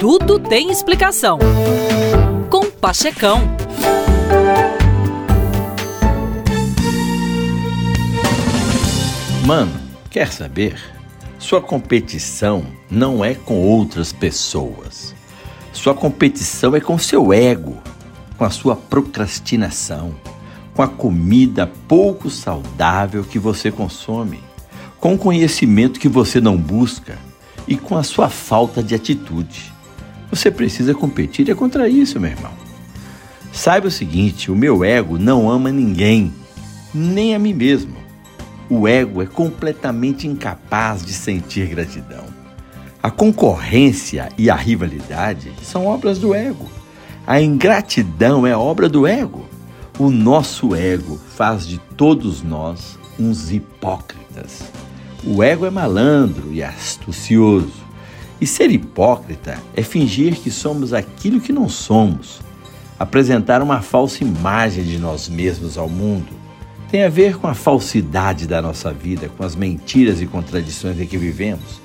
Tudo tem explicação. Com Pachecão. Mano, quer saber? Sua competição não é com outras pessoas. Sua competição é com seu ego, com a sua procrastinação, com a comida pouco saudável que você consome, com o conhecimento que você não busca e com a sua falta de atitude. Você precisa competir é contra isso, meu irmão. Saiba o seguinte: o meu ego não ama ninguém, nem a mim mesmo. O ego é completamente incapaz de sentir gratidão. A concorrência e a rivalidade são obras do ego. A ingratidão é obra do ego. O nosso ego faz de todos nós uns hipócritas. O ego é malandro e astucioso. E ser hipócrita é fingir que somos aquilo que não somos, apresentar uma falsa imagem de nós mesmos ao mundo tem a ver com a falsidade da nossa vida, com as mentiras e contradições em que vivemos.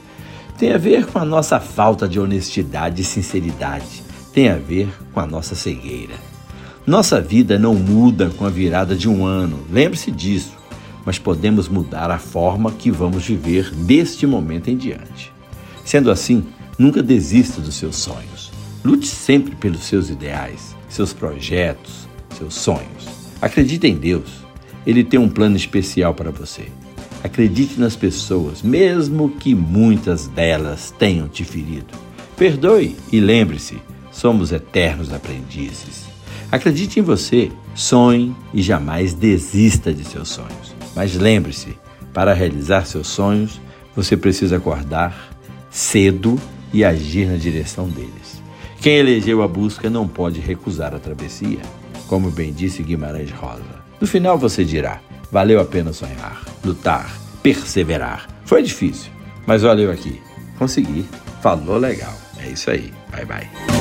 Tem a ver com a nossa falta de honestidade e sinceridade. Tem a ver com a nossa cegueira. Nossa vida não muda com a virada de um ano, lembre-se disso, mas podemos mudar a forma que vamos viver deste momento em diante. Sendo assim, nunca desista dos seus sonhos. Lute sempre pelos seus ideais, seus projetos, seus sonhos. Acredite em Deus ele tem um plano especial para você. Acredite nas pessoas, mesmo que muitas delas tenham te ferido. Perdoe e lembre-se: somos eternos aprendizes. Acredite em você, sonhe e jamais desista de seus sonhos. Mas lembre-se: para realizar seus sonhos, você precisa acordar cedo e agir na direção deles. Quem elegeu a busca não pode recusar a travessia, como bem disse Guimarães Rosa. No final você dirá: valeu a pena sonhar, lutar, perseverar. Foi difícil, mas olha eu aqui. Consegui. Falou legal. É isso aí. Bye bye.